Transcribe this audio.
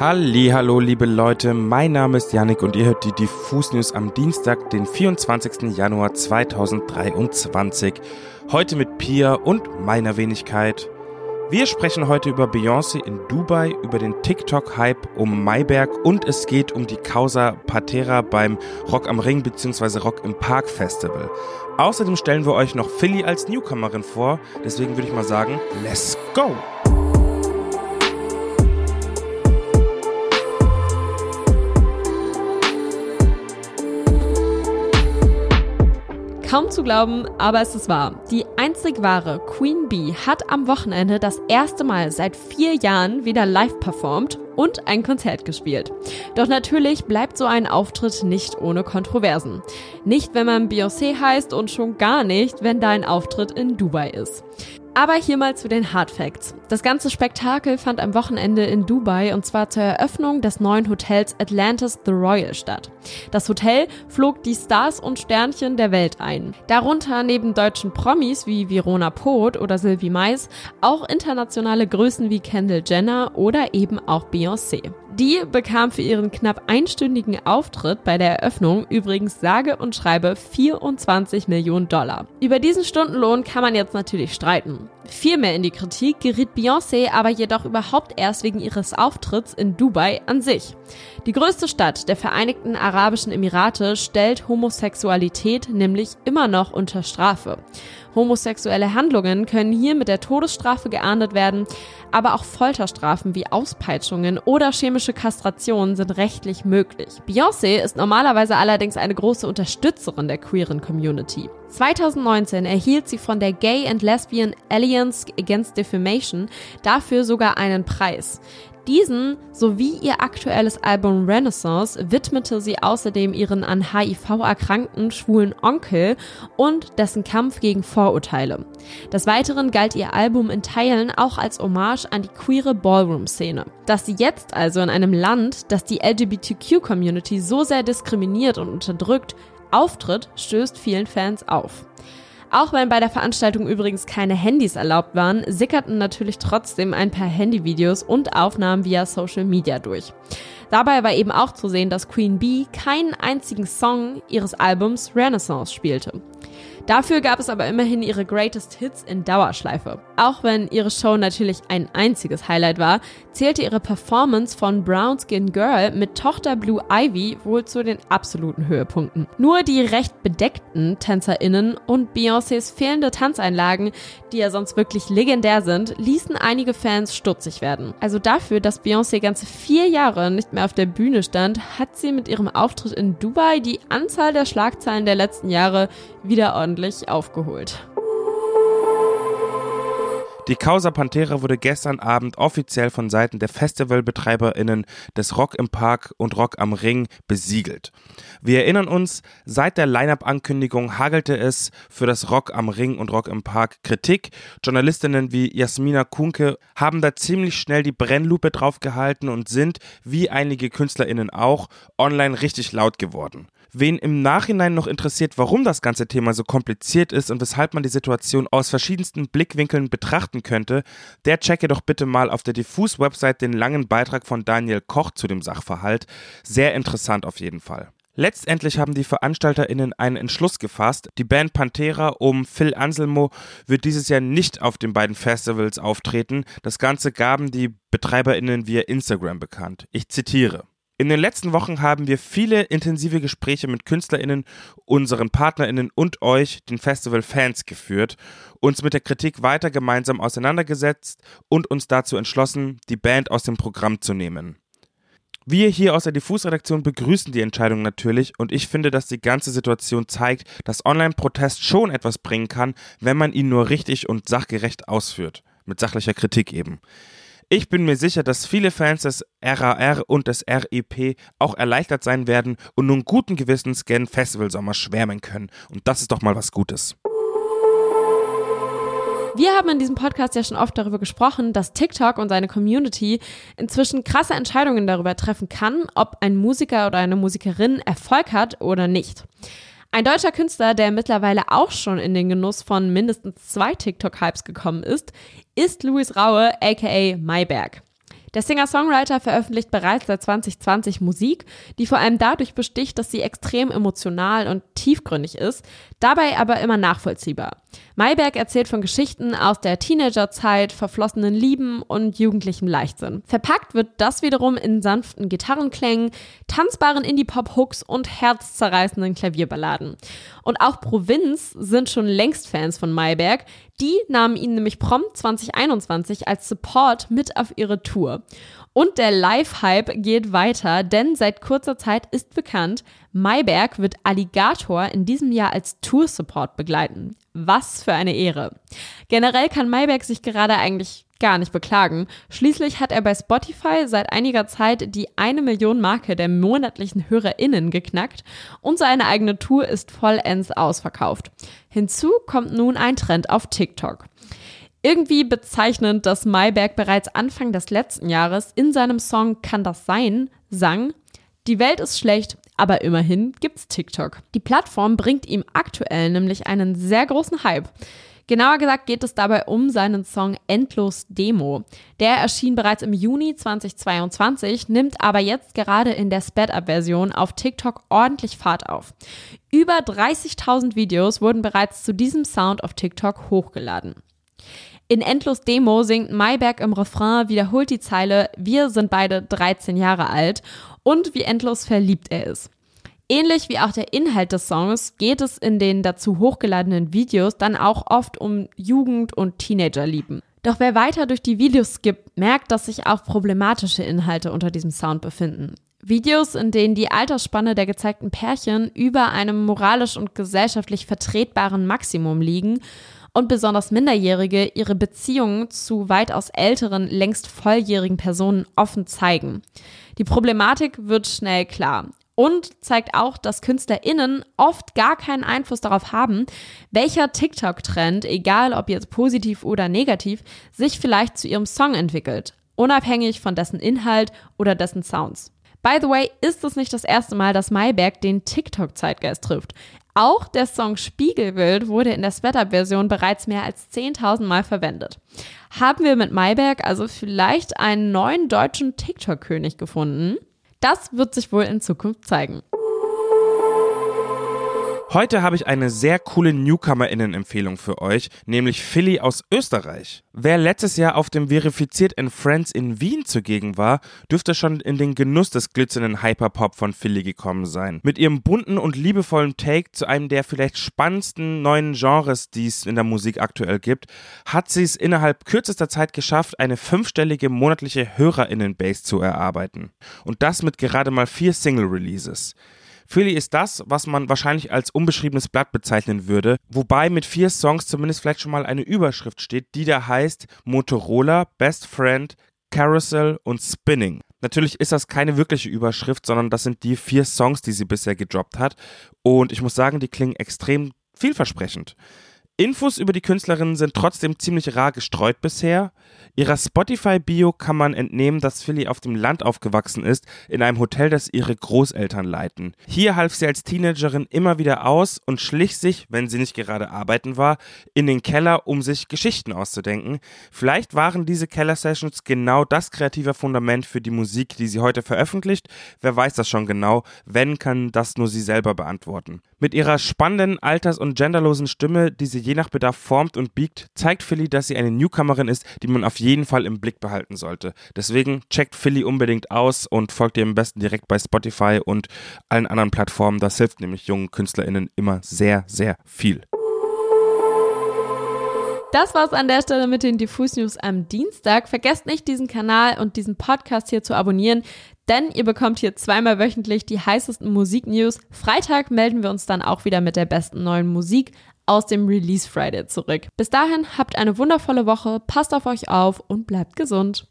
Hallo, liebe Leute, mein Name ist Yannick und ihr hört die Diffus News am Dienstag, den 24. Januar 2023. Heute mit Pia und meiner Wenigkeit. Wir sprechen heute über Beyoncé in Dubai, über den TikTok-Hype um Mayberg und es geht um die Causa Patera beim Rock am Ring bzw. Rock im Park Festival. Außerdem stellen wir euch noch Philly als Newcomerin vor, deswegen würde ich mal sagen, let's go! Kaum zu glauben, aber es ist wahr. Die einzig wahre Queen Bee hat am Wochenende das erste Mal seit vier Jahren wieder live performt und ein Konzert gespielt. Doch natürlich bleibt so ein Auftritt nicht ohne Kontroversen. Nicht, wenn man Beyoncé heißt und schon gar nicht, wenn dein Auftritt in Dubai ist. Aber hier mal zu den Hard Facts. Das ganze Spektakel fand am Wochenende in Dubai und zwar zur Eröffnung des neuen Hotels Atlantis The Royal statt. Das Hotel flog die Stars und Sternchen der Welt ein. Darunter neben deutschen Promis wie Verona Poth oder Sylvie Mais auch internationale Größen wie Kendall Jenner oder eben auch Beyoncé. Die bekam für ihren knapp einstündigen Auftritt bei der Eröffnung übrigens sage und schreibe 24 Millionen Dollar. Über diesen Stundenlohn kann man jetzt natürlich streiten. Viel mehr in die Kritik geriet Beyoncé aber jedoch überhaupt erst wegen ihres Auftritts in Dubai an sich. Die größte Stadt der Vereinigten Arabischen Emirate stellt Homosexualität nämlich immer noch unter Strafe. Homosexuelle Handlungen können hier mit der Todesstrafe geahndet werden, aber auch Folterstrafen wie Auspeitschungen oder chemische Kastrationen sind rechtlich möglich. Beyoncé ist normalerweise allerdings eine große Unterstützerin der queeren Community. 2019 erhielt sie von der Gay and Lesbian Alliance Against Defamation dafür sogar einen Preis. Diesen sowie ihr aktuelles Album Renaissance widmete sie außerdem ihren an HIV erkrankten schwulen Onkel und dessen Kampf gegen Vorurteile. Des Weiteren galt ihr Album in Teilen auch als Hommage an die queere Ballroom-Szene. Dass sie jetzt also in einem Land, das die LGBTQ-Community so sehr diskriminiert und unterdrückt, auftritt, stößt vielen Fans auf. Auch wenn bei der Veranstaltung übrigens keine Handys erlaubt waren, sickerten natürlich trotzdem ein paar Handyvideos und Aufnahmen via Social Media durch. Dabei war eben auch zu sehen, dass Queen Bee keinen einzigen Song ihres Albums Renaissance spielte. Dafür gab es aber immerhin ihre Greatest Hits in Dauerschleife. Auch wenn ihre Show natürlich ein einziges Highlight war, zählte ihre Performance von Brown Skin Girl mit Tochter Blue Ivy wohl zu den absoluten Höhepunkten. Nur die recht bedeckten TänzerInnen und Beyoncés fehlende Tanzeinlagen, die ja sonst wirklich legendär sind, ließen einige Fans stutzig werden. Also dafür, dass Beyoncé ganze vier Jahre nicht mehr auf der Bühne stand, hat sie mit ihrem Auftritt in Dubai die Anzahl der Schlagzeilen der letzten Jahre wieder ordentlich aufgeholt. Die Causa Pantera wurde gestern Abend offiziell von Seiten der FestivalbetreiberInnen des Rock im Park und Rock am Ring besiegelt. Wir erinnern uns, seit der Line-Up-Ankündigung hagelte es für das Rock am Ring und Rock im Park Kritik. Journalistinnen wie Jasmina Kunke haben da ziemlich schnell die Brennlupe draufgehalten und sind, wie einige KünstlerInnen auch, online richtig laut geworden. Wen im Nachhinein noch interessiert, warum das ganze Thema so kompliziert ist und weshalb man die Situation aus verschiedensten Blickwinkeln betrachten könnte, der checke doch bitte mal auf der Diffus-Website den langen Beitrag von Daniel Koch zu dem Sachverhalt. Sehr interessant auf jeden Fall. Letztendlich haben die VeranstalterInnen einen Entschluss gefasst. Die Band Pantera um Phil Anselmo wird dieses Jahr nicht auf den beiden Festivals auftreten. Das Ganze gaben die BetreiberInnen via Instagram bekannt. Ich zitiere. In den letzten Wochen haben wir viele intensive Gespräche mit KünstlerInnen, unseren PartnerInnen und euch, den Festival-Fans, geführt, uns mit der Kritik weiter gemeinsam auseinandergesetzt und uns dazu entschlossen, die Band aus dem Programm zu nehmen. Wir hier aus der Diffus-Redaktion begrüßen die Entscheidung natürlich und ich finde, dass die ganze Situation zeigt, dass Online-Protest schon etwas bringen kann, wenn man ihn nur richtig und sachgerecht ausführt. Mit sachlicher Kritik eben. Ich bin mir sicher, dass viele Fans des RAR und des REP auch erleichtert sein werden und nun guten Gewissens gen Festivalsommer schwärmen können. Und das ist doch mal was Gutes. Wir haben in diesem Podcast ja schon oft darüber gesprochen, dass TikTok und seine Community inzwischen krasse Entscheidungen darüber treffen kann, ob ein Musiker oder eine Musikerin Erfolg hat oder nicht. Ein deutscher Künstler, der mittlerweile auch schon in den Genuss von mindestens zwei TikTok-Hypes gekommen ist, ist Louis Raue, aka Mayberg. Der Singer-Songwriter veröffentlicht bereits seit 2020 Musik, die vor allem dadurch besticht, dass sie extrem emotional und tiefgründig ist, dabei aber immer nachvollziehbar. Mayberg erzählt von Geschichten aus der Teenagerzeit, verflossenen Lieben und jugendlichem Leichtsinn. Verpackt wird das wiederum in sanften Gitarrenklängen, tanzbaren Indie-Pop-Hooks und herzzerreißenden Klavierballaden. Und auch Provinz sind schon längst Fans von Mayberg. Die nahmen ihn nämlich prompt 2021 als Support mit auf ihre Tour. Und der Live-Hype geht weiter, denn seit kurzer Zeit ist bekannt, Mayberg wird Alligator in diesem Jahr als Tour-Support begleiten. Was für eine Ehre. Generell kann Mayberg sich gerade eigentlich gar nicht beklagen. Schließlich hat er bei Spotify seit einiger Zeit die eine Million Marke der monatlichen HörerInnen geknackt und seine eigene Tour ist vollends ausverkauft. Hinzu kommt nun ein Trend auf TikTok. Irgendwie bezeichnend, dass Mayberg bereits Anfang des letzten Jahres in seinem Song Kann das sein sang, die Welt ist schlecht, aber immerhin gibt's TikTok. Die Plattform bringt ihm aktuell nämlich einen sehr großen Hype. Genauer gesagt geht es dabei um seinen Song Endlos Demo. Der erschien bereits im Juni 2022, nimmt aber jetzt gerade in der Sped-Up-Version auf TikTok ordentlich Fahrt auf. Über 30.000 Videos wurden bereits zu diesem Sound auf TikTok hochgeladen. In Endlos Demo singt Mayberg im Refrain, wiederholt die Zeile, wir sind beide 13 Jahre alt und wie endlos verliebt er ist. Ähnlich wie auch der Inhalt des Songs geht es in den dazu hochgeladenen Videos dann auch oft um Jugend- und Teenagerlieben. Doch wer weiter durch die Videos skippt, merkt, dass sich auch problematische Inhalte unter diesem Sound befinden. Videos, in denen die Altersspanne der gezeigten Pärchen über einem moralisch und gesellschaftlich vertretbaren Maximum liegen und besonders Minderjährige ihre Beziehungen zu weitaus älteren, längst volljährigen Personen offen zeigen. Die Problematik wird schnell klar und zeigt auch, dass KünstlerInnen oft gar keinen Einfluss darauf haben, welcher TikTok-Trend, egal ob jetzt positiv oder negativ, sich vielleicht zu ihrem Song entwickelt, unabhängig von dessen Inhalt oder dessen Sounds. By the way, ist es nicht das erste Mal, dass Mayberg den TikTok-Zeitgeist trifft. Auch der Song Spiegelbild wurde in der Sweater-Version bereits mehr als 10.000 Mal verwendet. Haben wir mit Mayberg also vielleicht einen neuen deutschen TikTok-König gefunden? Das wird sich wohl in Zukunft zeigen. Heute habe ich eine sehr coole Newcomer*innen-Empfehlung für euch, nämlich Philly aus Österreich. Wer letztes Jahr auf dem Verifiziert and Friends in Wien zugegen war, dürfte schon in den Genuss des glitzernden Hyperpop von Philly gekommen sein. Mit ihrem bunten und liebevollen Take zu einem der vielleicht spannendsten neuen Genres, die es in der Musik aktuell gibt, hat sie es innerhalb kürzester Zeit geschafft, eine fünfstellige monatliche HörerInnen-Base zu erarbeiten. Und das mit gerade mal vier Single-Releases. Philly ist das, was man wahrscheinlich als unbeschriebenes Blatt bezeichnen würde, wobei mit vier Songs zumindest vielleicht schon mal eine Überschrift steht, die da heißt Motorola, Best Friend, Carousel und Spinning. Natürlich ist das keine wirkliche Überschrift, sondern das sind die vier Songs, die sie bisher gedroppt hat. Und ich muss sagen, die klingen extrem vielversprechend. Infos über die Künstlerin sind trotzdem ziemlich rar gestreut bisher. Ihrer Spotify-Bio kann man entnehmen, dass Philly auf dem Land aufgewachsen ist, in einem Hotel, das ihre Großeltern leiten. Hier half sie als Teenagerin immer wieder aus und schlich sich, wenn sie nicht gerade arbeiten war, in den Keller, um sich Geschichten auszudenken. Vielleicht waren diese Keller-Sessions genau das kreative Fundament für die Musik, die sie heute veröffentlicht. Wer weiß das schon genau? Wenn, kann das nur sie selber beantworten. Mit ihrer spannenden, alters- und genderlosen Stimme, die sie je nach Bedarf formt und biegt, zeigt Philly, dass sie eine Newcomerin ist, die man auf jeden Fall im Blick behalten sollte. Deswegen checkt Philly unbedingt aus und folgt ihr am besten direkt bei Spotify und allen anderen Plattformen. Das hilft nämlich jungen KünstlerInnen immer sehr, sehr viel. Das war's an der Stelle mit den Diffus News am Dienstag. Vergesst nicht, diesen Kanal und diesen Podcast hier zu abonnieren, denn ihr bekommt hier zweimal wöchentlich die heißesten Musiknews. Freitag melden wir uns dann auch wieder mit der besten neuen Musik aus dem Release Friday zurück. Bis dahin habt eine wundervolle Woche, passt auf euch auf und bleibt gesund.